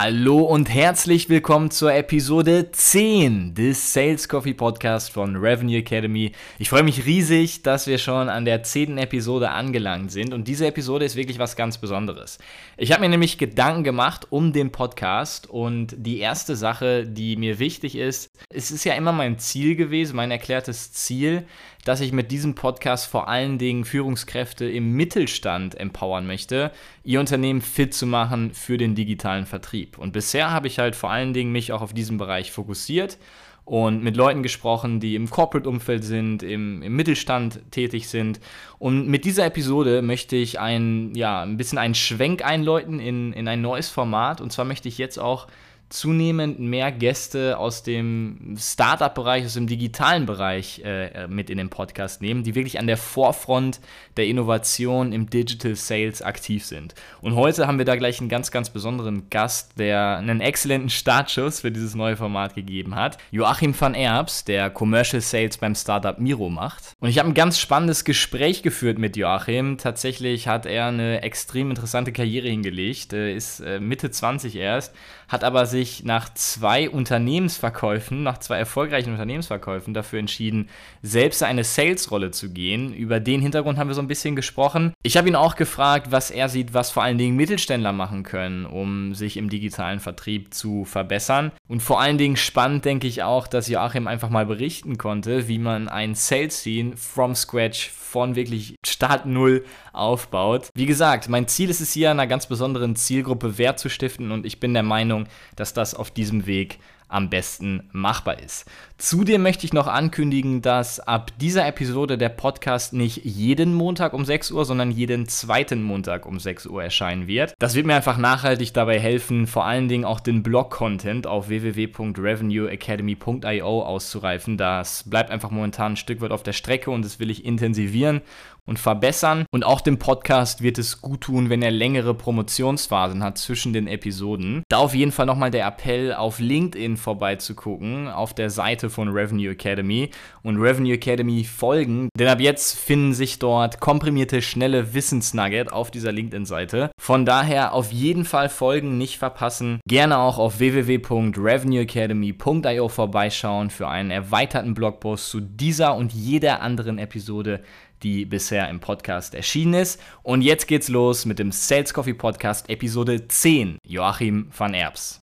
Hallo und herzlich willkommen zur Episode 10 des Sales Coffee Podcast von Revenue Academy. Ich freue mich riesig, dass wir schon an der 10. Episode angelangt sind und diese Episode ist wirklich was ganz Besonderes. Ich habe mir nämlich Gedanken gemacht um den Podcast und die erste Sache, die mir wichtig ist, es ist ja immer mein Ziel gewesen, mein erklärtes Ziel, dass ich mit diesem Podcast vor allen Dingen Führungskräfte im Mittelstand empowern möchte, ihr Unternehmen fit zu machen für den digitalen Vertrieb. Und bisher habe ich halt vor allen Dingen mich auch auf diesen Bereich fokussiert und mit Leuten gesprochen, die im Corporate-Umfeld sind, im, im, Mittelstand tätig sind. Und mit dieser Episode möchte ich ein, ja, ein bisschen einen Schwenk einläuten in, in ein neues Format. Und zwar möchte ich jetzt auch zunehmend mehr Gäste aus dem Startup-Bereich, aus dem digitalen Bereich äh, mit in den Podcast nehmen, die wirklich an der Vorfront der Innovation im Digital Sales aktiv sind. Und heute haben wir da gleich einen ganz, ganz besonderen Gast, der einen exzellenten Startschuss für dieses neue Format gegeben hat. Joachim van Erbs, der Commercial Sales beim Startup Miro macht. Und ich habe ein ganz spannendes Gespräch geführt mit Joachim. Tatsächlich hat er eine extrem interessante Karriere hingelegt, ist äh, Mitte 20 erst, hat aber sich nach zwei Unternehmensverkäufen, nach zwei erfolgreichen Unternehmensverkäufen dafür entschieden, selbst eine Sales-Rolle zu gehen. Über den Hintergrund haben wir so ein bisschen gesprochen. Ich habe ihn auch gefragt, was er sieht, was vor allen Dingen Mittelständler machen können, um sich im digitalen Vertrieb zu verbessern. Und vor allen Dingen spannend denke ich auch, dass Joachim einfach mal berichten konnte, wie man ein Sales-Scene from scratch von wirklich Start Null aufbaut. Wie gesagt, mein Ziel ist es hier, einer ganz besonderen Zielgruppe Wert zu stiften und ich bin der Meinung, dass das auf diesem Weg am besten machbar ist. Zudem möchte ich noch ankündigen, dass ab dieser Episode der Podcast nicht jeden Montag um 6 Uhr, sondern jeden zweiten Montag um 6 Uhr erscheinen wird. Das wird mir einfach nachhaltig dabei helfen, vor allen Dingen auch den Blog-Content auf www.revenueacademy.io auszureifen. Das bleibt einfach momentan ein Stück weit auf der Strecke und das will ich intensivieren und verbessern. Und auch dem Podcast wird es gut tun, wenn er längere Promotionsphasen hat zwischen den Episoden. Da auf jeden Fall nochmal der Appell, auf LinkedIn vorbeizugucken, auf der Seite von Revenue Academy und Revenue Academy folgen, denn ab jetzt finden sich dort komprimierte, schnelle Wissensnugget auf dieser LinkedIn-Seite. Von daher auf jeden Fall folgen, nicht verpassen. Gerne auch auf www.revenueacademy.io vorbeischauen für einen erweiterten Blogpost zu dieser und jeder anderen Episode die bisher im Podcast erschienen ist. Und jetzt geht's los mit dem Sales Coffee Podcast Episode 10. Joachim van Erbs.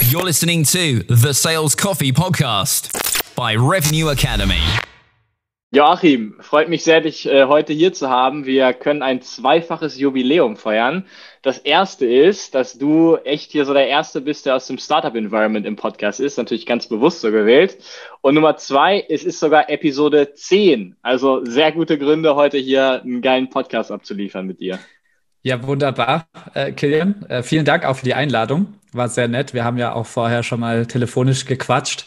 You're listening to the Sales Coffee Podcast by Revenue Academy. Joachim, freut mich sehr, dich äh, heute hier zu haben. Wir können ein zweifaches Jubiläum feiern. Das erste ist, dass du echt hier so der Erste bist, der aus dem Startup-Environment im Podcast ist. Natürlich ganz bewusst so gewählt. Und Nummer zwei, es ist sogar Episode 10. Also sehr gute Gründe, heute hier einen geilen Podcast abzuliefern mit dir. Ja, wunderbar, äh, Kilian. Äh, vielen Dank auch für die Einladung. War sehr nett. Wir haben ja auch vorher schon mal telefonisch gequatscht.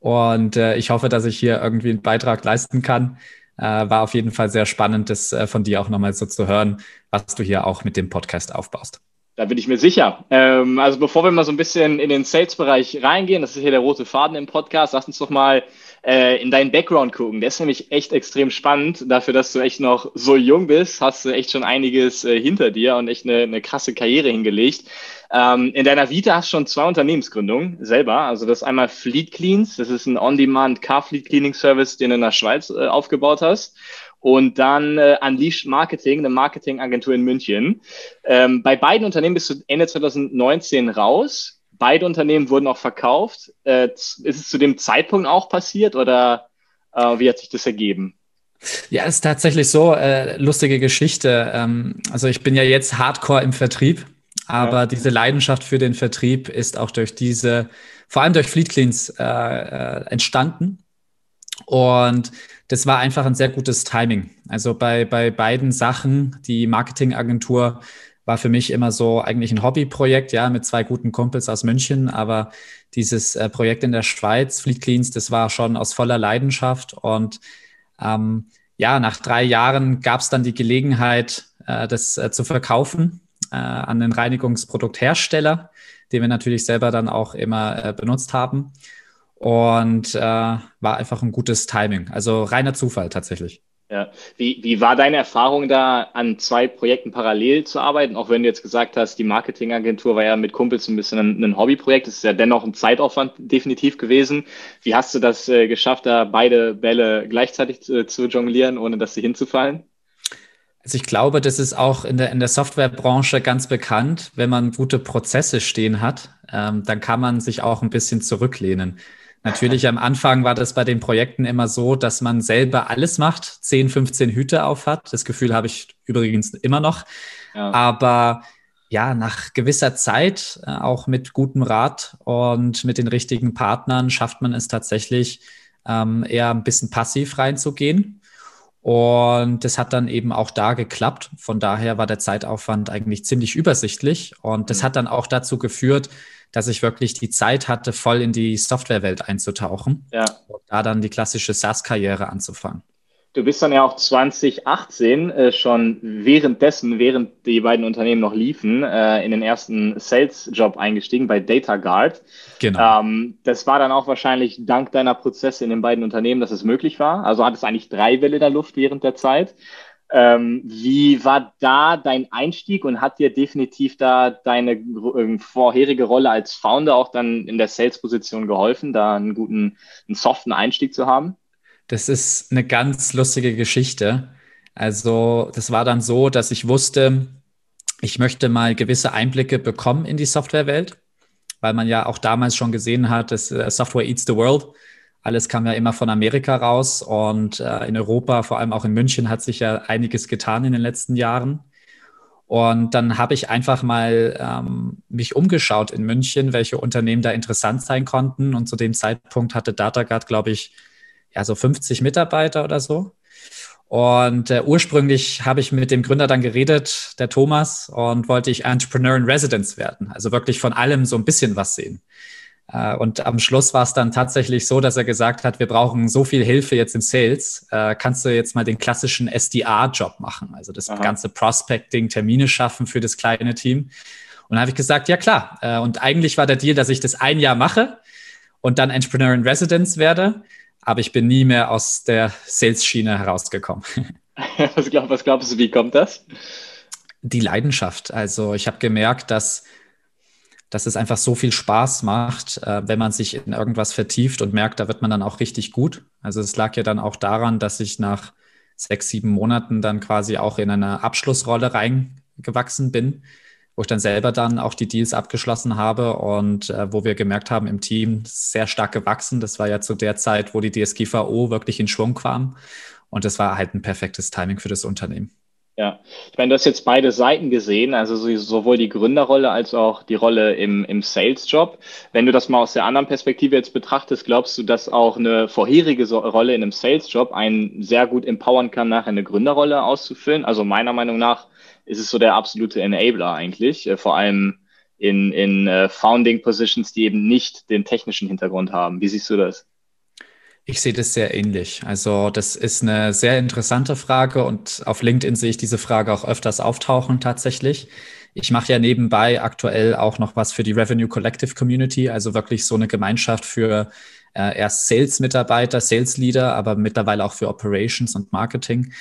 Und äh, ich hoffe, dass ich hier irgendwie einen Beitrag leisten kann. Äh, war auf jeden Fall sehr spannend, das äh, von dir auch nochmal so zu hören, was du hier auch mit dem Podcast aufbaust. Da bin ich mir sicher. Ähm, also bevor wir mal so ein bisschen in den Sales-Bereich reingehen, das ist hier der rote Faden im Podcast, lass uns doch mal äh, in deinen Background gucken. Der ist nämlich echt extrem spannend. Dafür, dass du echt noch so jung bist, hast du echt schon einiges äh, hinter dir und echt eine, eine krasse Karriere hingelegt. Ähm, in deiner Vita hast du schon zwei Unternehmensgründungen selber. Also das einmal Fleet Cleans, das ist ein On-Demand Car Fleet Cleaning Service, den du in der Schweiz äh, aufgebaut hast. Und dann äh, Unleashed Marketing, eine Marketingagentur in München. Ähm, bei beiden Unternehmen bist du Ende 2019 raus. Beide Unternehmen wurden auch verkauft. Äh, ist es zu dem Zeitpunkt auch passiert oder äh, wie hat sich das ergeben? Ja, ist tatsächlich so. Äh, lustige Geschichte. Ähm, also ich bin ja jetzt Hardcore im Vertrieb. Aber ja. diese Leidenschaft für den Vertrieb ist auch durch diese, vor allem durch Fleet Cleans äh, äh, entstanden. Und das war einfach ein sehr gutes Timing. Also bei, bei beiden Sachen, die Marketingagentur war für mich immer so eigentlich ein Hobbyprojekt, ja, mit zwei guten Kumpels aus München. Aber dieses äh, Projekt in der Schweiz, Fleet Cleans, das war schon aus voller Leidenschaft. Und ähm, ja, nach drei Jahren gab es dann die Gelegenheit, äh, das äh, zu verkaufen äh, an den Reinigungsprodukthersteller, den wir natürlich selber dann auch immer äh, benutzt haben. Und äh, war einfach ein gutes Timing. Also reiner Zufall tatsächlich. Ja. Wie, wie war deine Erfahrung da, an zwei Projekten parallel zu arbeiten? Auch wenn du jetzt gesagt hast, die Marketingagentur war ja mit Kumpels ein bisschen ein, ein Hobbyprojekt. Das ist ja dennoch ein Zeitaufwand definitiv gewesen. Wie hast du das äh, geschafft, da beide Bälle gleichzeitig zu, zu jonglieren, ohne dass sie hinzufallen? Also ich glaube, das ist auch in der, in der Softwarebranche ganz bekannt. Wenn man gute Prozesse stehen hat, ähm, dann kann man sich auch ein bisschen zurücklehnen. Natürlich am Anfang war das bei den Projekten immer so, dass man selber alles macht, 10, 15 Hüte auf hat. Das Gefühl habe ich übrigens immer noch. Ja. Aber ja, nach gewisser Zeit, äh, auch mit gutem Rat und mit den richtigen Partnern, schafft man es tatsächlich, ähm, eher ein bisschen passiv reinzugehen. Und das hat dann eben auch da geklappt. Von daher war der Zeitaufwand eigentlich ziemlich übersichtlich. Und das mhm. hat dann auch dazu geführt, dass ich wirklich die Zeit hatte, voll in die Softwarewelt einzutauchen ja. und da dann die klassische SaaS-Karriere anzufangen. Du bist dann ja auch 2018 äh, schon währenddessen, während die beiden Unternehmen noch liefen, äh, in den ersten Sales-Job eingestiegen bei DataGuard. Genau. Ähm, das war dann auch wahrscheinlich dank deiner Prozesse in den beiden Unternehmen, dass es möglich war. Also hat es eigentlich drei Welle der Luft während der Zeit. Ähm, wie war da dein Einstieg und hat dir definitiv da deine äh, vorherige Rolle als Founder auch dann in der Sales-Position geholfen, da einen guten, einen soften Einstieg zu haben? Das ist eine ganz lustige Geschichte. Also, das war dann so, dass ich wusste, ich möchte mal gewisse Einblicke bekommen in die Softwarewelt, weil man ja auch damals schon gesehen hat, dass äh, Software eats the world. Alles kam ja immer von Amerika raus und äh, in Europa, vor allem auch in München, hat sich ja einiges getan in den letzten Jahren. Und dann habe ich einfach mal ähm, mich umgeschaut in München, welche Unternehmen da interessant sein konnten. Und zu dem Zeitpunkt hatte DataGuard, glaube ich, ja so 50 Mitarbeiter oder so. Und äh, ursprünglich habe ich mit dem Gründer dann geredet, der Thomas, und wollte ich Entrepreneur in Residence werden. Also wirklich von allem so ein bisschen was sehen. Äh, und am Schluss war es dann tatsächlich so, dass er gesagt hat, wir brauchen so viel Hilfe jetzt im Sales. Äh, kannst du jetzt mal den klassischen SDR-Job machen? Also das Aha. ganze Prospecting, Termine schaffen für das kleine Team. Und dann habe ich gesagt, ja klar. Äh, und eigentlich war der Deal, dass ich das ein Jahr mache und dann Entrepreneur in Residence werde. Aber ich bin nie mehr aus der Sales-Schiene herausgekommen. was, glaub, was glaubst du, wie kommt das? Die Leidenschaft. Also ich habe gemerkt, dass dass es einfach so viel Spaß macht, äh, wenn man sich in irgendwas vertieft und merkt, da wird man dann auch richtig gut. Also es lag ja dann auch daran, dass ich nach sechs, sieben Monaten dann quasi auch in eine Abschlussrolle reingewachsen bin, wo ich dann selber dann auch die Deals abgeschlossen habe und äh, wo wir gemerkt haben, im Team sehr stark gewachsen. Das war ja zu der Zeit, wo die DSGVO wirklich in Schwung kam. Und das war halt ein perfektes Timing für das Unternehmen. Ja, ich meine, du hast jetzt beide Seiten gesehen, also sowohl die Gründerrolle als auch die Rolle im, im Sales-Job. Wenn du das mal aus der anderen Perspektive jetzt betrachtest, glaubst du, dass auch eine vorherige Rolle in einem Sales-Job einen sehr gut empowern kann, nachher eine Gründerrolle auszufüllen? Also meiner Meinung nach ist es so der absolute Enabler eigentlich, äh, vor allem in, in uh, Founding Positions, die eben nicht den technischen Hintergrund haben. Wie siehst du das? Ich sehe das sehr ähnlich. Also das ist eine sehr interessante Frage und auf LinkedIn sehe ich diese Frage auch öfters auftauchen tatsächlich. Ich mache ja nebenbei aktuell auch noch was für die Revenue Collective Community, also wirklich so eine Gemeinschaft für äh, erst Sales-Mitarbeiter, Sales-Leader, aber mittlerweile auch für Operations und Marketing.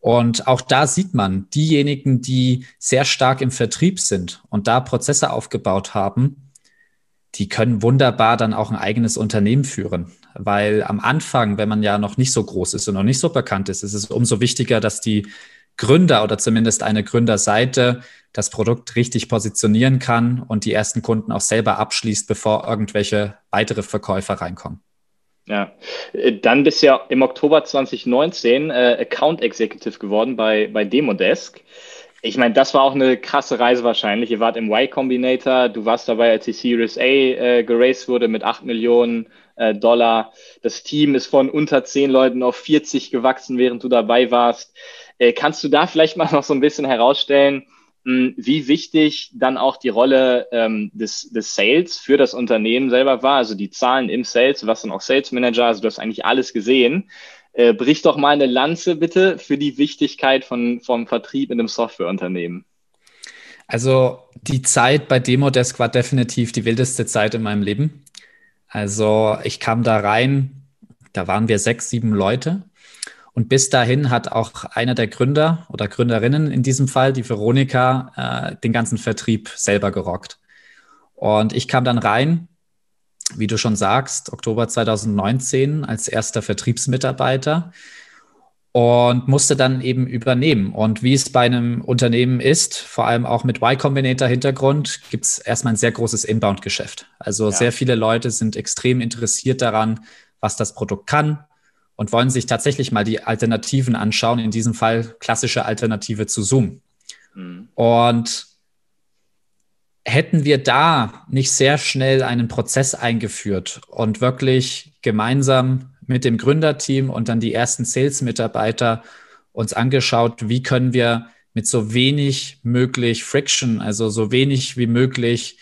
Und auch da sieht man, diejenigen, die sehr stark im Vertrieb sind und da Prozesse aufgebaut haben, die können wunderbar dann auch ein eigenes Unternehmen führen. Weil am Anfang, wenn man ja noch nicht so groß ist und noch nicht so bekannt ist, ist es umso wichtiger, dass die Gründer oder zumindest eine Gründerseite das Produkt richtig positionieren kann und die ersten Kunden auch selber abschließt, bevor irgendwelche weitere Verkäufer reinkommen. Ja, dann bist du ja im Oktober 2019 äh, Account Executive geworden bei, bei Demodesk. Ich meine, das war auch eine krasse Reise wahrscheinlich. Ihr wart im Y Combinator, du warst dabei, als die Series A äh, geraced wurde mit 8 Millionen äh, Dollar. Das Team ist von unter 10 Leuten auf 40 gewachsen, während du dabei warst. Äh, kannst du da vielleicht mal noch so ein bisschen herausstellen, mh, hm, wie wichtig dann auch die Rolle ähm, des, des Sales für das Unternehmen selber war? Also die Zahlen im Sales, was dann auch Sales Manager, also du hast eigentlich alles gesehen. Äh, brich doch mal eine Lanze bitte für die Wichtigkeit von, vom Vertrieb in einem Softwareunternehmen. Also die Zeit bei Demodesk war definitiv die wildeste Zeit in meinem Leben. Also ich kam da rein, da waren wir sechs, sieben Leute Und bis dahin hat auch einer der Gründer oder Gründerinnen in diesem Fall, die Veronika, äh, den ganzen Vertrieb selber gerockt. Und ich kam dann rein, wie du schon sagst, Oktober 2019 als erster Vertriebsmitarbeiter und musste dann eben übernehmen. Und wie es bei einem Unternehmen ist, vor allem auch mit Y Combinator Hintergrund, gibt es erstmal ein sehr großes Inbound-Geschäft. Also ja. sehr viele Leute sind extrem interessiert daran, was das Produkt kann und wollen sich tatsächlich mal die Alternativen anschauen, in diesem Fall klassische Alternative zu Zoom. Mhm. Und hätten wir da nicht sehr schnell einen Prozess eingeführt und wirklich gemeinsam mit dem Gründerteam und dann die ersten Sales-Mitarbeiter uns angeschaut, wie können wir mit so wenig möglich Friction, also so wenig wie möglich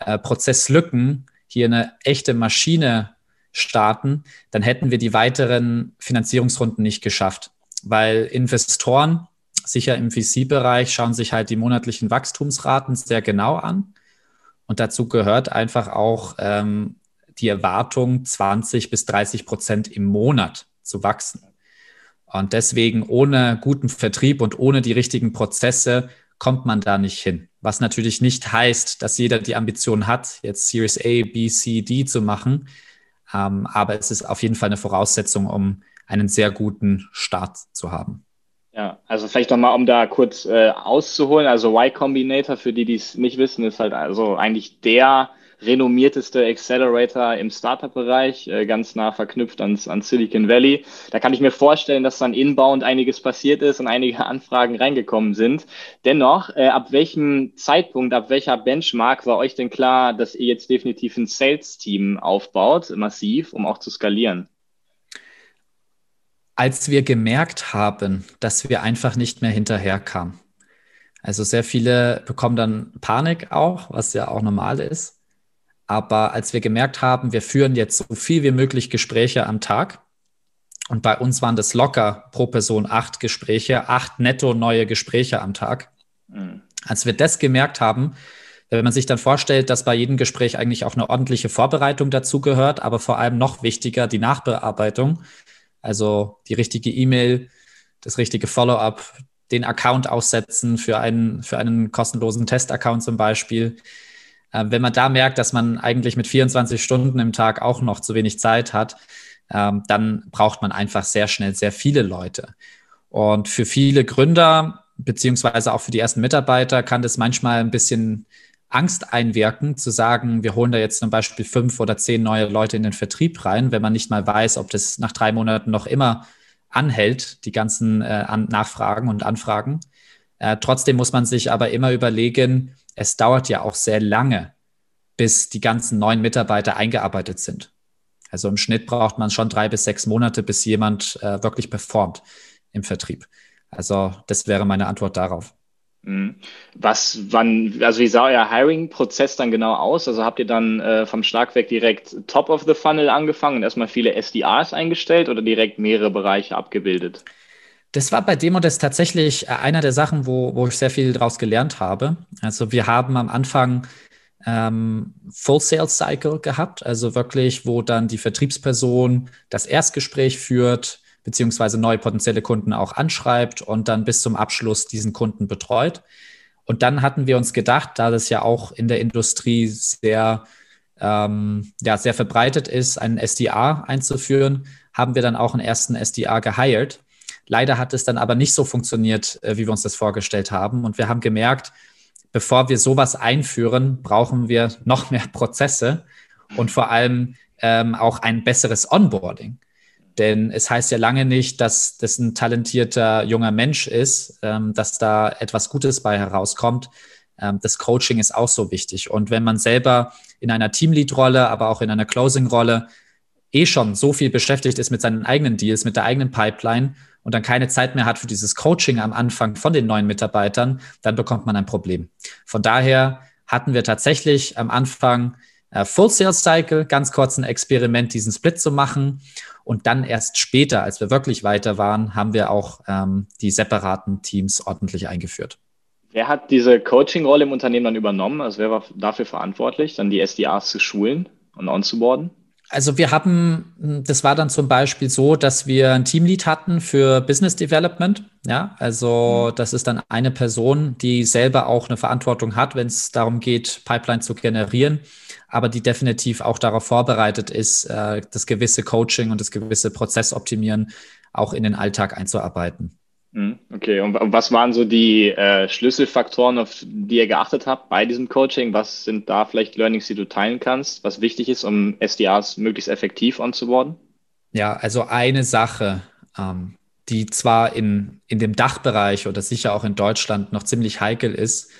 äh, Prozesslücken hier eine echte Maschine starten, dann hätten wir die weiteren Finanzierungsrunden nicht geschafft. Weil Investoren, sicher im VC-Bereich, schauen sich halt die monatlichen Wachstumsraten sehr genau an. Und dazu gehört einfach auch ähm, die Erwartung, 20 bis 30 Prozent im Monat zu wachsen. Und deswegen ohne guten Vertrieb und ohne die richtigen Prozesse kommt man da nicht hin. Was natürlich nicht heißt, dass jeder die Ambition hat, jetzt Series A, B, C, D zu machen. Ähm, aber es ist auf jeden Fall eine Voraussetzung, um einen sehr guten Start zu haben. Ja, also vielleicht nochmal, um da kurz äh, auszuholen. Also Y Combinator, für die, die es nicht wissen, ist halt also eigentlich der renommierteste Accelerator im Startup-Bereich, äh, ganz nah verknüpft ans, an Silicon Valley. Da kann ich mir vorstellen, dass dann inbound einiges passiert ist und einige Anfragen reingekommen sind. Dennoch, äh, ab welchem Zeitpunkt, ab welcher Benchmark war euch denn klar, dass ihr jetzt definitiv ein Sales-Team aufbaut, massiv, um auch zu skalieren? Als wir gemerkt haben, dass wir einfach nicht mehr hinterherkamen. Also sehr viele bekommen dann Panik auch, was ja auch normal ist. Aber als wir gemerkt haben, wir führen jetzt so viel wie möglich Gespräche am Tag, und bei uns waren das locker pro Person acht Gespräche, acht netto neue Gespräche am Tag. Mhm. Als wir das gemerkt haben, wenn man sich dann vorstellt, dass bei jedem Gespräch eigentlich auch eine ordentliche Vorbereitung dazugehört, aber vor allem noch wichtiger die Nachbearbeitung, also die richtige E-Mail, das richtige Follow-up, den Account aussetzen für einen, für einen kostenlosen Test-Account zum Beispiel, äh, wenn man da merkt, dass man eigentlich mit 24 Stunden im Tag auch noch zu wenig Zeit hat, ähm, dann braucht man einfach sehr schnell sehr viele Leute. Und für viele Gründer, beziehungsweise auch für die ersten Mitarbeiter, kann das manchmal ein bisschen Angst einwirken, zu sagen, wir holen da jetzt zum Beispiel fünf oder zehn neue Leute in den Vertrieb rein, wenn man nicht mal weiß, ob das nach drei Monaten noch immer anhält, die ganzen äh, Nachfragen und Anfragen. Äh, trotzdem muss man sich aber immer überlegen, es dauert ja auch sehr lange, bis die ganzen neuen Mitarbeiter eingearbeitet sind. Also im Schnitt braucht man schon drei bis sechs Monate, bis jemand äh, wirklich performt im Vertrieb. Also das wäre meine Antwort darauf. Mhm. Was, wann, also wie sah euer Hiring-Prozess dann genau aus? Also habt ihr dann äh, vom Schlag weg direkt Top of the Funnel angefangen und erstmal viele SDRs eingestellt oder direkt mehrere Bereiche abgebildet? Das war bei Demodesk tatsächlich äh, einer der Sachen, wo, wo ich sehr viel daraus gelernt habe. Also wir haben am Anfang ähm, Full Sales Cycle gehabt, also wirklich, wo dann die Vertriebsperson das Erstgespräch führt, beziehungsweise neue potenzielle Kunden auch anschreibt und dann bis zum Abschluss diesen Kunden betreut. Und dann hatten wir uns gedacht, da das ja auch in der Industrie sehr, ähm, ja, sehr verbreitet ist, einen SDA einzuführen, haben wir dann auch einen ersten SDA gehired Leider hat es dann aber nicht so funktioniert, äh, wie wir uns das vorgestellt haben. Und wir haben gemerkt, bevor wir sowas einführen, brauchen wir noch mehr Prozesse und vor allem ähm, auch ein besseres Onboarding. Denn es heißt ja lange nicht, dass das ein talentierter junger Mensch ist, ähm, dass da etwas Gutes bei herauskommt. Ähm, das Coaching ist auch so wichtig. Und wenn man selber in einer Teamlead-Rolle, aber auch in einer Closing-Rolle eh schon so viel beschäftigt ist mit seinen eigenen Deals, mit der eigenen Pipeline und dann keine Zeit mehr hat für dieses Coaching am Anfang von den neuen Mitarbeitern, dann bekommt man ein Problem. Von daher hatten wir tatsächlich am Anfang äh, Full Sales Cycle, ganz kurz ein Experiment, diesen Split zu machen. Und dann erst später, als wir wirklich weiter waren, haben wir auch ähm, die separaten Teams ordentlich eingeführt. Wer hat diese Coaching-Rolle im Unternehmen dann übernommen? Also wer war dafür verantwortlich, dann die SDAs zu schulen und onzuboarden? Also wir haben, das war dann zum Beispiel so, dass wir ein Teamlead hatten für Business Development. Ja, also mhm. das ist dann eine Person, die selber auch eine Verantwortung hat, wenn es darum geht, Pipeline zu generieren, aber die definitiv auch darauf vorbereitet ist, äh, das gewisse Coaching und das gewisse Prozessoptimieren auch in den Alltag einzuarbeiten. Mhm, okay, und was waren so die äh, Schlüsselfaktoren, auf die ihr geachtet habt bei diesem Coaching? Was sind da vielleicht Learnings, die du teilen kannst, was wichtig ist, um SDRs möglichst effektiv onzuboarden? Ja, also eine Sache, ähm, die zwar in, in dem Dachbereich oder sicher auch in Deutschland noch ziemlich heikel ist,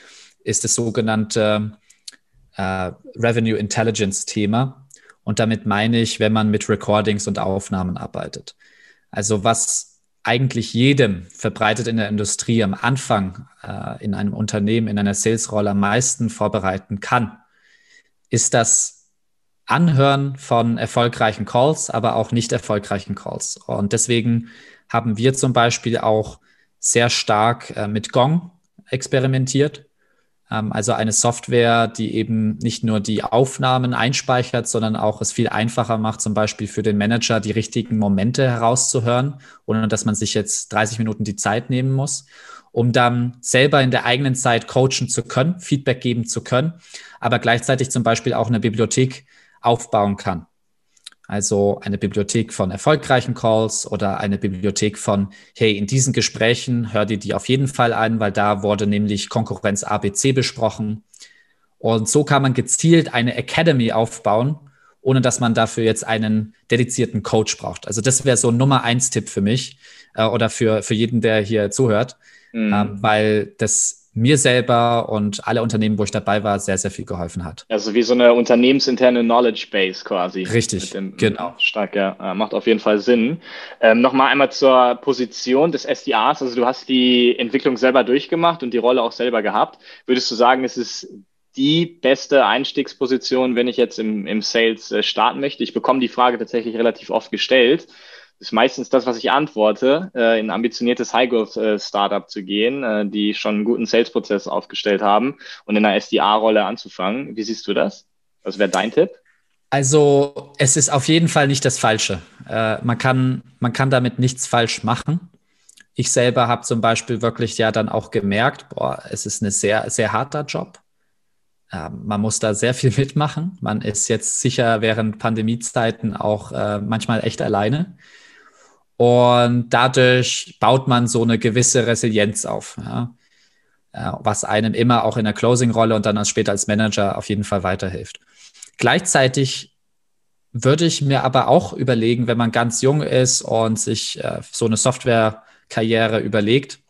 ist das sogenannte äh, Revenue Intelligence Thema. Und damit meine ich, wenn man mit Recordings und Aufnahmen arbeitet. Also was eigentlich jedem verbreitet in der Industrie am Anfang äh, in einem Unternehmen, in einer Sales-Rolle am meisten vorbereiten kann, ist das Anhören von erfolgreichen Calls, aber auch nicht erfolgreichen Calls. Und deswegen haben wir zum Beispiel auch sehr stark äh, mit Gong experimentiert. Ähm, also eine Software, die eben nicht nur die Aufnahmen einspeichert, sondern auch es viel einfacher macht, zum Beispiel für den Manager die richtigen Momente herauszuhören, ohne dass man sich jetzt 30 Minuten die Zeit nehmen muss, um dann selber in der eigenen Zeit coachen zu können, Feedback geben zu können, aber gleichzeitig zum Beispiel auch eine Bibliothek aufbauen kann. Also eine Bibliothek von erfolgreichen Calls oder eine Bibliothek von, hey, in diesen Gesprächen hör dir die auf jeden Fall ein, weil da wurde nämlich Konkurrenz ABC besprochen. Und so kann man gezielt eine Academy aufbauen, ohne dass man dafür jetzt einen dedizierten Coach braucht. Also das wäre so ein Nummer eins Tipp für mich äh, oder für, für jeden, der hier zuhört, mhm. ähm, weil das mir selber und alle Unternehmen, wo ich dabei war, sehr, sehr viel geholfen hat. Also wie so eine unternehmensinterne Knowledge Base quasi. Richtig, dem, genau. Stark, ja. Macht auf jeden Fall Sinn. Ähm, Nochmal einmal zur Position des SDAs. Also du hast die Entwicklung selber durchgemacht und die Rolle auch selber gehabt. Würdest du sagen, es ist die beste Einstiegsposition, wenn ich jetzt im, im Sales äh, starten möchte? Ich bekomme die Frage tatsächlich relativ oft gestellt ist meistens das, was ich antworte, äh, in ein ambitioniertes High-Growth-Startup zu gehen, äh, die schon einen guten Sales-Prozess aufgestellt haben und in einer SDA-Rolle anzufangen. Wie siehst du das? Was wäre dein Tipp? Also es ist auf jeden Fall nicht das Falsche. Äh, man, kann, man kann damit nichts falsch machen. Ich selber habe zum Beispiel wirklich ja dann auch gemerkt, boah, es ist ein sehr, sehr harter Job. Ähm, man muss da sehr viel mitmachen. Man ist jetzt sicher während Pandemiezeiten auch äh, manchmal echt alleine. Und dadurch baut man so eine gewisse Resilienz auf, ja? was einem immer auch in der Closing-Rolle und dann später als Manager auf jeden Fall weiterhilft. Gleichzeitig würde ich mir aber auch überlegen, wenn man ganz jung ist und sich äh, so eine Software-Karriere überlegt,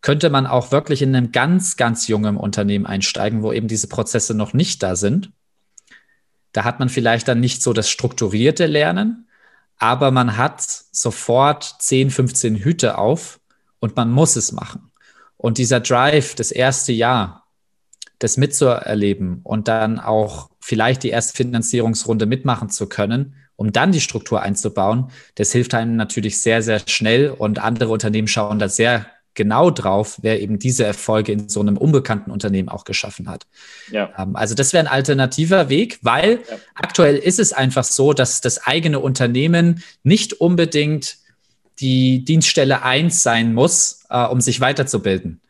könnte man auch wirklich in einem ganz, ganz jungen Unternehmen einsteigen, wo eben diese Prozesse noch nicht da sind. Da hat man vielleicht dann nicht so das strukturierte Lernen, aber man hat sofort 10, 15 Hüte auf und man muss es machen. Und dieser Drive, das erste Jahr, das mitzuerleben und dann auch vielleicht die erste Finanzierungsrunde mitmachen zu können, um dann die Struktur einzubauen, das hilft einem natürlich sehr, sehr schnell und andere Unternehmen schauen da sehr genau drauf, wer eben diese Erfolge in so einem unbekannten Unternehmen auch geschaffen hat. Ja. Ähm, also das wäre ein alternativer Weg, weil ja. aktuell ist es einfach so, dass das eigene Unternehmen nicht unbedingt die Dienststelle 1 sein muss, äh, um sich weiterzubilden.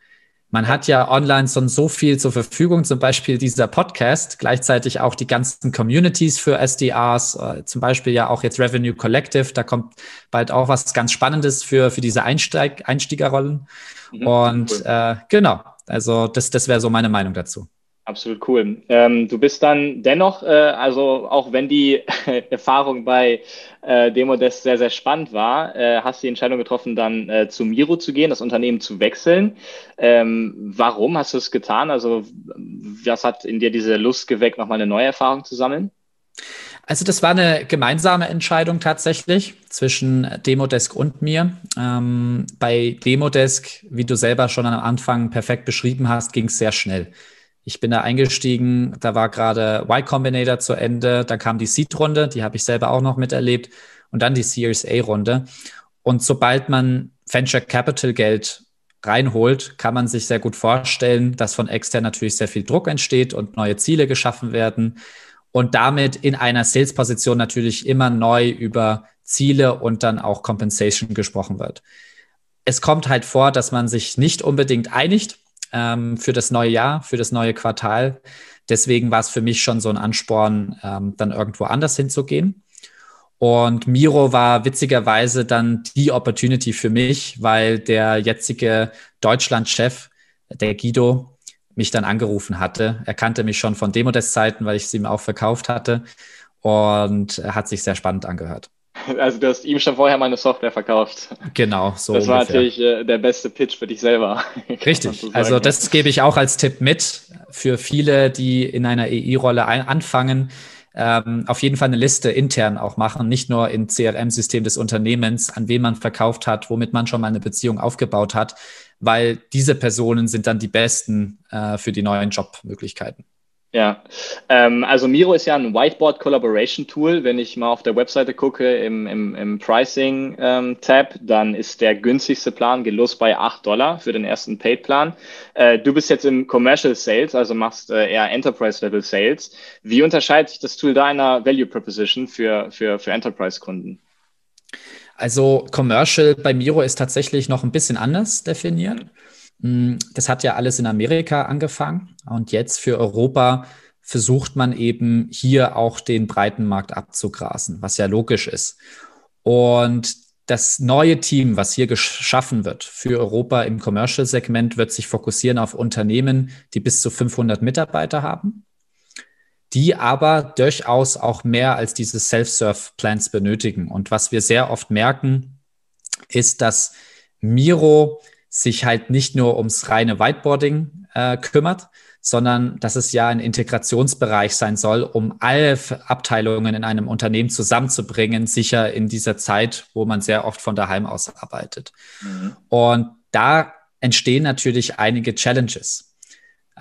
Man hat ja online schon so viel zur Verfügung, zum Beispiel dieser Podcast, gleichzeitig auch die ganzen Communities für SDRs, äh, zum Beispiel ja auch jetzt Revenue Collective, da kommt bald auch was ganz Spannendes für, für diese Einsteig Einstiegerrollen. Mhm, Und cool. äh, genau, also das, das wäre so meine Meinung dazu. Absolut cool. Ähm, du bist dann dennoch, äh, also auch wenn die Erfahrung bei äh, Demodesk sehr, sehr spannend war, äh, hast du die Entscheidung getroffen, dann äh, zu Miro zu gehen, das Unternehmen zu wechseln. Ähm, warum hast du es getan? Also was hat in dir diese Lust geweckt, nochmal eine neue Erfahrung zu sammeln? Also das war eine gemeinsame Entscheidung tatsächlich zwischen Demodesk und mir. Ähm, bei Demodesk, wie du selber schon am Anfang perfekt beschrieben hast, ging es sehr schnell. Ich bin da eingestiegen, da war gerade Y Combinator zu Ende, dann kam die Seed-Runde, die habe ich selber auch noch miterlebt, und dann die Series A-Runde. Und sobald man Venture Capital Geld reinholt, kann man sich sehr gut vorstellen, dass von extern natürlich sehr viel Druck entsteht und neue Ziele geschaffen werden. und damit in einer Sales-Position natürlich immer neu über Ziele und dann auch Compensation gesprochen wird. Es kommt halt vor, dass man sich nicht unbedingt einigt ähm, für das neue Jahr, für das neue Quartal. Deswegen war es für mich schon so ein Ansporn, ähm, dann irgendwo anders hinzugehen. Und Miro war witzigerweise dann die Opportunity für mich, weil der jetzige Deutschland-Chef, der Guido, mich dann angerufen hatte. Er kannte mich schon von Demodest-Zeiten, weil ich sie ihm auch verkauft hatte und hat sich sehr spannend angehört. Also du hast ihm schon vorher meine Software verkauft. Genau, so. Das ungefähr. war natürlich äh, der beste Pitch für dich selber. Richtig. So also das gebe ich auch als Tipp mit für viele, die in einer EI-Rolle anfangen. Ähm, auf jeden Fall eine Liste intern auch machen, nicht nur im CRM-System des Unternehmens, an wen man verkauft hat, womit man schon mal eine Beziehung aufgebaut hat, weil diese Personen sind dann die besten äh, für die neuen Jobmöglichkeiten. Ja, ähm, also Miro ist ja ein Whiteboard Collaboration Tool. Wenn ich mal auf der Webseite gucke im, im, im Pricing ähm, Tab, dann ist der günstigste Plan geht los bei 8 Dollar für den ersten Paid Plan. Äh, du bist jetzt im Commercial Sales, also machst äh, eher Enterprise Level Sales. Wie unterscheidet sich das Tool deiner Value Proposition für, für, für Enterprise Kunden? Also Commercial bei Miro ist tatsächlich noch ein bisschen anders definiert. Mm, das hat ja alles in Amerika angefangen und jetzt für Europa versucht man eben hier auch den breiten Markt abzugrasen, was ja logisch ist. Und das neue Team, was hier geschaffen wird für Europa im Commercial-Segment, wird sich fokussieren auf Unternehmen, die bis zu 500 Mitarbeiter haben, die aber durchaus auch mehr als diese Self-Serve-Plans benötigen. Und was wir sehr oft merken, ist, dass Miro sich halt nicht nur ums reine Whiteboarding äh, kümmert, sondern dass es ja ein Integrationsbereich sein soll, um alle Abteilungen in einem Unternehmen zusammenzubringen, sicher in dieser Zeit, wo man sehr oft von daheim aus arbeitet. Mhm. Und da entstehen natürlich einige Challenges.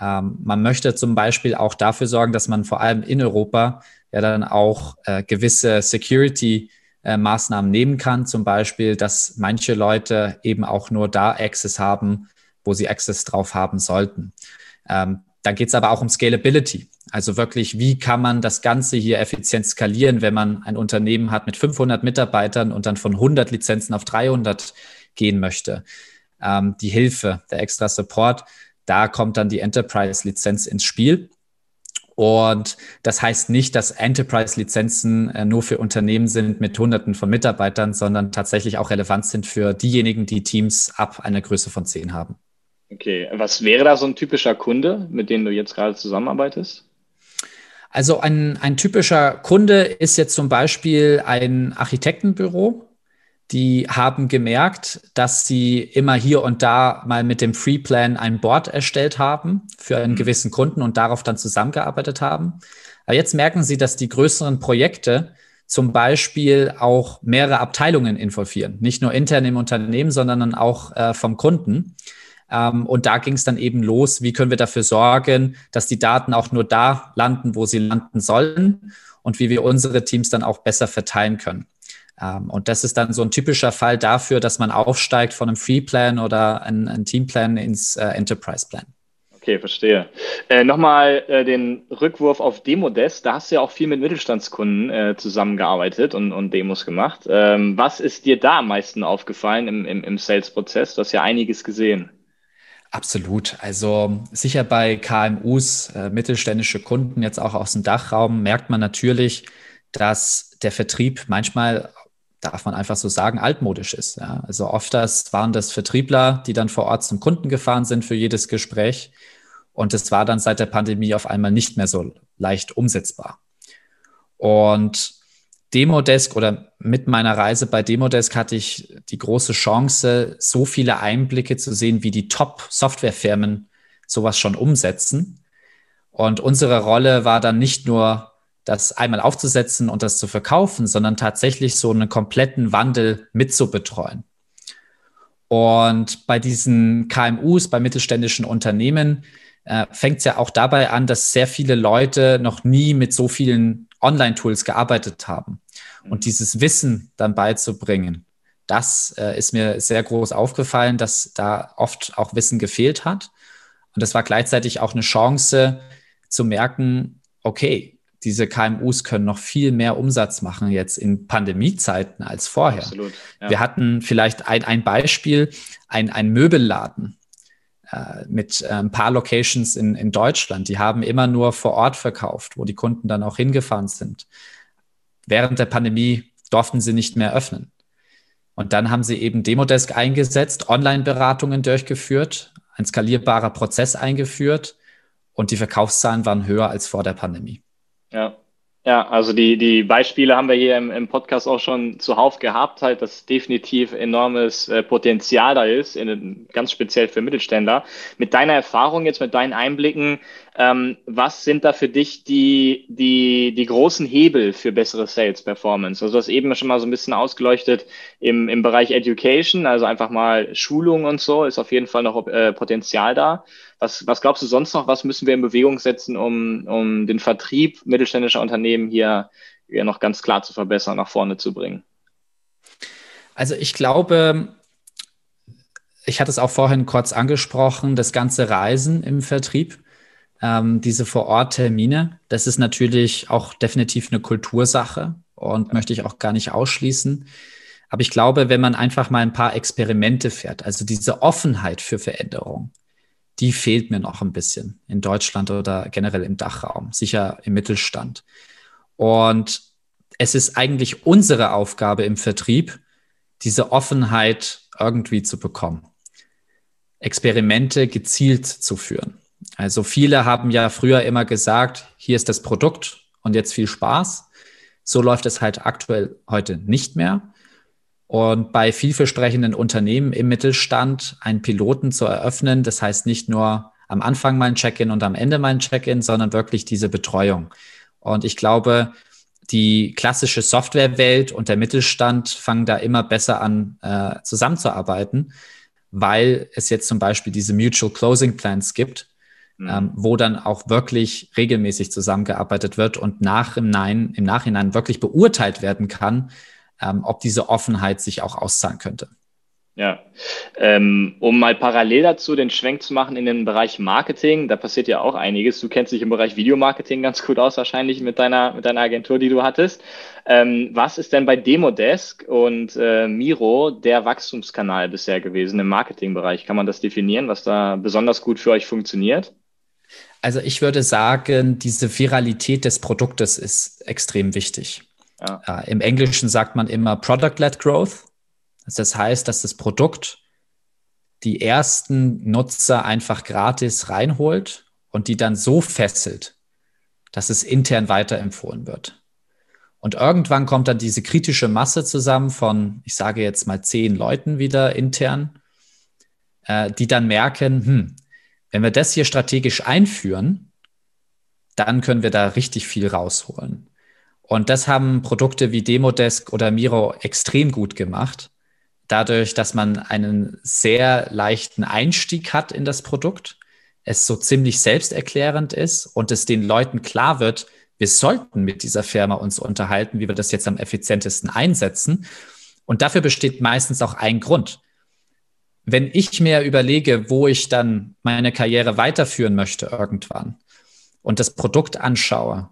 Ähm, man möchte zum Beispiel auch dafür sorgen, dass man vor allem in Europa ja dann auch äh, gewisse Security äh, Maßnahmen nehmen kann. Zum Beispiel, dass manche Leute eben auch nur da Access haben, wo sie Access drauf haben sollten. Ähm, dann geht es aber auch um Scalability. Also wirklich, wie kann man das Ganze hier effizient skalieren, wenn man ein Unternehmen hat mit 500 Mitarbeitern und dann von 100 Lizenzen auf 300 gehen möchte. Ähm, die Hilfe, der extra Support, da kommt dann die Enterprise-Lizenz ins Spiel. Und das heißt nicht, dass Enterprise-Lizenzen äh, nur für Unternehmen sind mit Hunderten von Mitarbeitern, sondern tatsächlich auch relevant sind für diejenigen, die Teams ab einer Größe von zehn haben. Okay, was wäre da so ein typischer Kunde, mit dem du jetzt gerade zusammenarbeitest? Also ein, ein typischer Kunde ist jetzt zum Beispiel ein Architektenbüro, die haben gemerkt, dass sie immer hier und da mal mit dem Free Plan ein Board erstellt haben für einen mhm. gewissen Kunden und darauf dann zusammengearbeitet haben. Aber jetzt merken sie, dass die größeren Projekte zum Beispiel auch mehrere Abteilungen involvieren. Nicht nur intern im Unternehmen, sondern dann auch äh, vom Kunden. Ähm, und da ging es dann eben los, wie können wir dafür sorgen, dass die Daten auch nur da landen, wo sie landen sollen und wie wir unsere Teams dann auch besser verteilen können. Ähm, und das ist dann so ein typischer Fall dafür, dass man aufsteigt von einem Free Plan oder ein, ein Team-Plan ins äh, Enterprise-Plan. Okay, verstehe. Äh, Nochmal äh, den Rückwurf auf Demodesk. Da hast du ja auch viel mit Mittelstandskunden äh, zusammengearbeitet und, und Demos gemacht. Ähm, was ist dir da am meisten aufgefallen im, im, im Sales-Prozess? Du hast ja einiges gesehen. Absolut. Also sicher bei KMUs, äh, mittelständische Kunden, jetzt auch aus dem Dachraum, merkt man natürlich, dass der Vertrieb manchmal darf man einfach so sagen, altmodisch ist. Ja. Also oft waren das Vertriebler, die dann vor Ort zum Kunden gefahren sind für jedes Gespräch. Und es war dann seit der Pandemie auf einmal nicht mehr so leicht umsetzbar. Und Demodesk oder mit meiner Reise bei Demodesk hatte ich die große Chance, so viele Einblicke zu sehen, wie die Top-Softwarefirmen sowas schon umsetzen. Und unsere Rolle war dann nicht nur das einmal aufzusetzen und das zu verkaufen, sondern tatsächlich so einen kompletten Wandel mitzubetreuen. Und bei diesen KMUs, bei mittelständischen Unternehmen, äh, fängt es ja auch dabei an, dass sehr viele Leute noch nie mit so vielen Online-Tools gearbeitet haben. Und dieses Wissen dann beizubringen, das äh, ist mir sehr groß aufgefallen, dass da oft auch Wissen gefehlt hat. Und das war gleichzeitig auch eine Chance zu merken, okay, diese KMUs können noch viel mehr Umsatz machen jetzt in Pandemiezeiten als vorher. Absolut, ja. Wir hatten vielleicht ein, ein Beispiel, ein, ein Möbelladen äh, mit äh, ein paar Locations in, in Deutschland. Die haben immer nur vor Ort verkauft, wo die Kunden dann auch hingefahren sind. Während der Pandemie durften sie nicht mehr öffnen. Und dann haben sie eben Demodesk eingesetzt, Online-Beratungen durchgeführt, ein skalierbarer Prozess eingeführt und die Verkaufszahlen waren höher als vor der Pandemie. Ja. Ja, also die, die Beispiele haben wir hier im, im Podcast auch schon zuhauf gehabt, halt, dass definitiv enormes äh, Potenzial da ist, in, ganz speziell für Mittelständler. Mit deiner Erfahrung jetzt, mit deinen Einblicken, ähm, was sind da für dich die, die, die großen Hebel für bessere Sales Performance? Also du hast eben schon mal so ein bisschen ausgeleuchtet im, im Bereich Education, also einfach mal Schulung und so, ist auf jeden Fall noch äh, Potenzial da. Was, was glaubst du sonst noch? Was müssen wir in Bewegung setzen, um, um den Vertrieb mittelständischer Unternehmen hier, hier noch ganz klar zu verbessern, nach vorne zu bringen? Also ich glaube, ich hatte es auch vorhin kurz angesprochen, das ganze Reisen im Vertrieb, ähm, diese Vor-Ort-Termine, das ist natürlich auch definitiv eine Kultursache und möchte ich auch gar nicht ausschließen. Aber ich glaube, wenn man einfach mal ein paar Experimente fährt, also diese Offenheit für Veränderung, die fehlt mir noch ein bisschen in Deutschland oder generell im Dachraum, sicher im Mittelstand. Und es ist eigentlich unsere Aufgabe im Vertrieb, diese Offenheit irgendwie zu bekommen. Experimente gezielt zu führen. Also viele haben ja früher immer gesagt, hier ist das Produkt und jetzt viel Spaß. So läuft es halt aktuell heute nicht mehr. Und bei vielversprechenden Unternehmen im Mittelstand einen Piloten zu eröffnen, das heißt nicht nur am Anfang mein Check-in und am Ende mein Check-in, sondern wirklich diese Betreuung. Und ich glaube, die klassische Softwarewelt und der Mittelstand fangen da immer besser an äh, zusammenzuarbeiten, weil es jetzt zum Beispiel diese Mutual Closing Plans gibt, mhm. ähm, wo dann auch wirklich regelmäßig zusammengearbeitet wird und nach im, Nein, im Nachhinein wirklich beurteilt werden kann, ähm, ob diese Offenheit sich auch auszahlen könnte. Ja, ähm, um mal parallel dazu den Schwenk zu machen in den Bereich Marketing, da passiert ja auch einiges. Du kennst dich im Bereich Videomarketing ganz gut aus, wahrscheinlich mit deiner, mit deiner Agentur, die du hattest. Ähm, was ist denn bei Demodesk und äh, Miro der Wachstumskanal bisher gewesen im Marketingbereich? Kann man das definieren, was da besonders gut für euch funktioniert? Also ich würde sagen, diese Viralität des Produktes ist extrem wichtig. Ja. Äh, Im Englischen sagt man immer Product-led Growth. Das heißt, dass das Produkt die ersten Nutzer einfach gratis reinholt und die dann so fesselt, dass es intern weiterempfohlen wird. Und irgendwann kommt dann diese kritische Masse zusammen von, ich sage jetzt mal zehn Leuten wieder intern, äh, die dann merken, hm, wenn wir das hier strategisch einführen, dann können wir da richtig viel rausholen. Und das haben Produkte wie Demodesk oder Miro extrem gut gemacht. Dadurch, dass man einen sehr leichten Einstieg hat in das Produkt, es so ziemlich selbsterklärend ist und es den Leuten klar wird, wir sollten mit dieser Firma uns unterhalten, wie wir das jetzt am effizientesten einsetzen. Und dafür besteht meistens auch ein Grund. Wenn ich mir überlege, wo ich dann meine Karriere weiterführen möchte irgendwann und das Produkt anschaue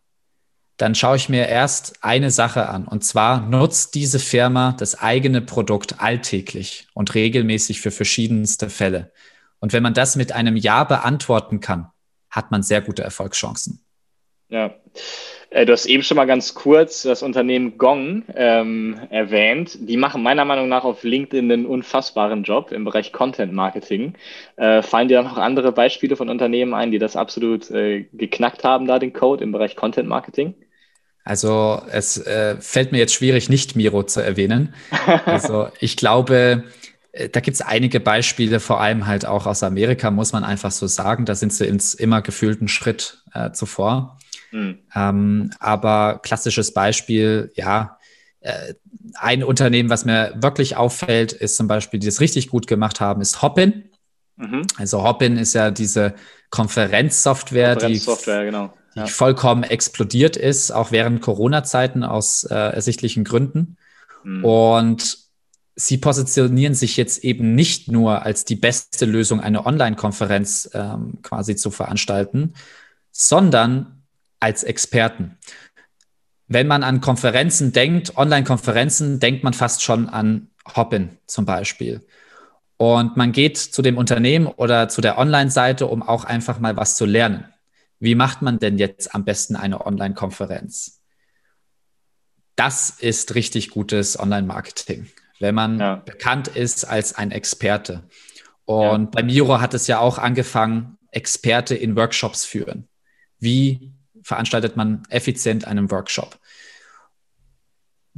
dann schaue ich mir erst eine Sache an. Und zwar nutzt diese Firma das eigene Produkt alltäglich und regelmäßig für verschiedenste Fälle. Und wenn man das mit einem Ja beantworten kann, hat man sehr gute Erfolgschancen. Ja. Äh, du hast eben schon mal ganz kurz das Unternehmen Gong ähm, erwähnt. Die machen meiner Meinung nach auf LinkedIn einen unfassbaren Job im Bereich Content Marketing. Äh, fallen dir noch andere Beispiele von Unternehmen ein, die das absolut äh, geknackt haben, da den Code im Bereich Content Marketing? Also es äh, fällt mir jetzt schwierig, nicht Miro zu erwähnen. Also ich glaube, äh, da gibt es einige Beispiele, vor allem halt auch aus Amerika, muss man einfach so sagen. Da sind sie ins immer gefühlten Schritt äh, zuvor. Mhm. Ähm, aber klassisches Beispiel, ja, äh, ein Unternehmen, was mir wirklich auffällt, ist zum Beispiel, die es richtig gut gemacht haben, ist Hopin. Mhm. Also Hopin ist ja diese Konferenzsoftware, Konferenzsoftware die genau die ja. vollkommen explodiert ist, auch während Corona-Zeiten aus äh, ersichtlichen Gründen. Mhm. Und sie positionieren sich jetzt eben nicht nur als die beste Lösung, eine Online-Konferenz ähm, quasi zu veranstalten, sondern als Experten. Wenn man an Konferenzen denkt, Online-Konferenzen, denkt man fast schon an Hopin zum Beispiel. Und man geht zu dem Unternehmen oder zu der Online-Seite, um auch einfach mal was zu lernen. Wie macht man denn jetzt am besten eine Online-Konferenz? Das ist richtig gutes Online-Marketing, wenn man ja. bekannt ist als ein Experte. Und ja. bei Miro hat es ja auch angefangen, Experte in Workshops führen. Wie veranstaltet man effizient einen Workshop?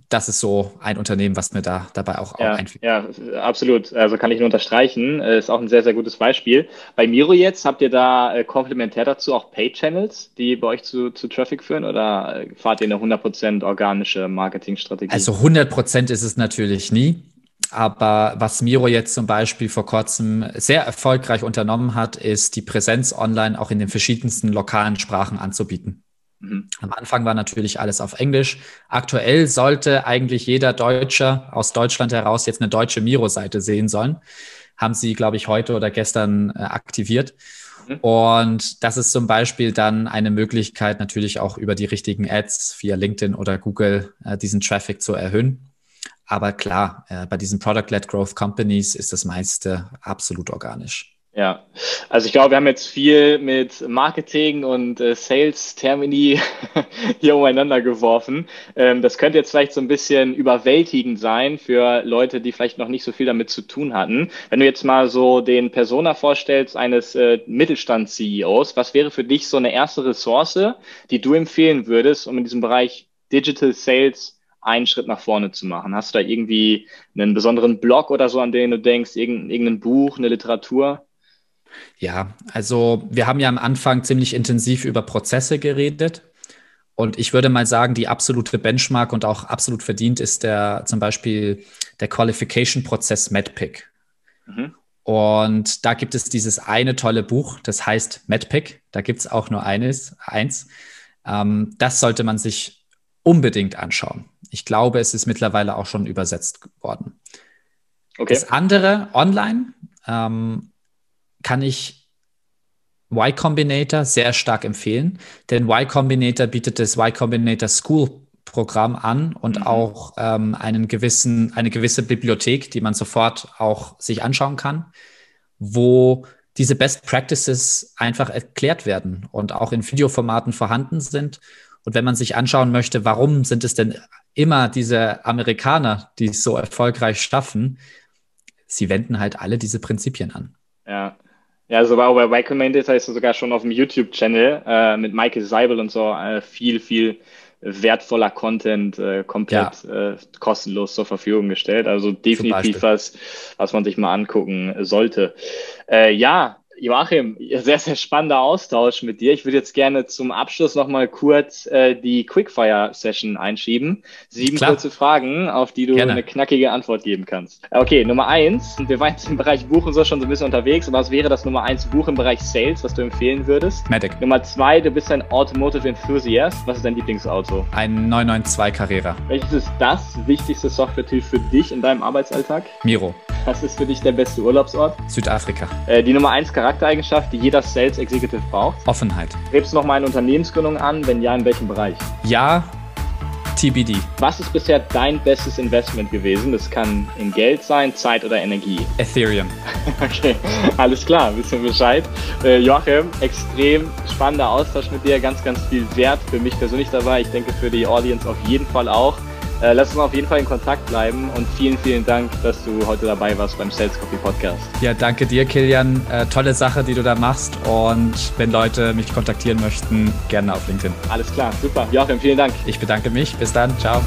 das ist so ein Unternehmen, was mir da dabei auch, ja, auch einfällt. Ja, absolut. Also kann ich nur unterstreichen. Äh, ist auch ein sehr, sehr gutes Beispiel. Bei Miro jetzt, habt ihr da äh, komplementär dazu auch Pay-Channels, die bei euch zu, zu Traffic führen oder äh, fahrt ihr eine 100% organische Marketingstrategie? Also 100% ist es natürlich nie. Aber was Miro jetzt zum Beispiel vor kurzem sehr erfolgreich unternommen hat, ist die Präsenz online auch in den verschiedensten lokalen Sprachen anzubieten. Mhm. Am Anfang war natürlich alles auf Englisch. Aktuell sollte eigentlich jeder Deutscher aus Deutschland heraus jetzt eine deutsche Miro-Seite sehen sollen. Haben sie, glaube ich, heute oder gestern äh, aktiviert. Mhm. Und das ist zum Beispiel dann eine Möglichkeit, natürlich auch über die richtigen Ads via LinkedIn oder Google äh, diesen Traffic zu erhöhen. Aber klar, äh, bei diesen Product-led Growth Companies ist das meiste absolut organisch. Ja, also ich glaube, wir haben jetzt viel mit Marketing und äh, Sales-Termini hier umeinander geworfen. Ähm, das könnte jetzt vielleicht so ein bisschen überwältigend sein für Leute, die vielleicht noch nicht so viel damit zu tun hatten. Wenn du jetzt mal so den Persona vorstellst eines äh, Mittelstands-CEOs, was wäre für dich so eine erste Ressource, die du empfehlen würdest, um in diesem Bereich Digital Sales einen Schritt nach vorne zu machen? Hast du da irgendwie einen besonderen Blog oder so, an den du denkst, irgendein, irgendein Buch, eine Literatur? Ja, also wir haben ja am Anfang ziemlich intensiv über Prozesse geredet. Und ich würde mal sagen, die absolute Benchmark und auch absolut verdient ist der zum Beispiel der Qualification-Prozess MedPick. Mhm. Und da gibt es dieses eine tolle Buch, das heißt MedPick. Da gibt es auch nur eines, eins. Ähm, das sollte man sich unbedingt anschauen. Ich glaube, es ist mittlerweile auch schon übersetzt worden. Okay. Das andere online ähm, kann ich Y Combinator sehr stark empfehlen, denn Y Combinator bietet das Y Combinator School Programm an und mhm. auch ähm, einen gewissen, eine gewisse Bibliothek, die man sofort auch sich anschauen kann, wo diese Best Practices einfach erklärt werden und auch in Videoformaten vorhanden sind. Und wenn man sich anschauen möchte, warum sind es denn immer diese Amerikaner, die es so erfolgreich schaffen, sie wenden halt alle diese Prinzipien an. Ja, ja, also bei Y Combinator ist sogar schon auf dem YouTube-Channel äh, mit Michael Seibel und so äh, viel, viel wertvoller Content äh, komplett ja. äh, kostenlos zur Verfügung gestellt. Also definitiv was, was man sich mal angucken sollte. Äh, ja, Joachim, sehr, sehr spannender Austausch mit dir. Ich würde jetzt gerne zum Abschluss nochmal kurz äh, die Quickfire-Session einschieben. Sieben Klar. kurze Fragen, auf die du gerne. eine knackige Antwort geben kannst. Okay, Nummer eins. Wir waren jetzt im Bereich Buch und so schon so ein bisschen unterwegs. Was wäre das Nummer eins Buch im Bereich Sales, was du empfehlen würdest? Medic. Nummer zwei, du bist ein Automotive Enthusiast. Was ist dein Lieblingsauto? Ein 992 Carrera. Welches ist das wichtigste Software-Tool für dich in deinem Arbeitsalltag? Miro. Was ist für dich der beste Urlaubsort? Südafrika. Äh, die Nummer eins Charaktereigenschaft, die jeder Sales Executive braucht? Offenheit. Gibst du noch mal eine Unternehmensgründung an? Wenn ja, in welchem Bereich? Ja, TBD. Was ist bisher dein bestes Investment gewesen? Das kann in Geld sein, Zeit oder Energie. Ethereum. Okay, alles klar, wissen Bescheid. Äh, Joachim, extrem spannender Austausch mit dir, ganz, ganz viel Wert für mich persönlich dabei. Ich denke für die Audience auf jeden Fall auch. Äh, lass uns auf jeden Fall in Kontakt bleiben und vielen, vielen Dank, dass du heute dabei warst beim Sales Coffee Podcast. Ja, danke dir, Kilian. Äh, tolle Sache, die du da machst. Und wenn Leute mich kontaktieren möchten, gerne auf LinkedIn. Alles klar, super. Joachim, vielen Dank. Ich bedanke mich. Bis dann. Ciao.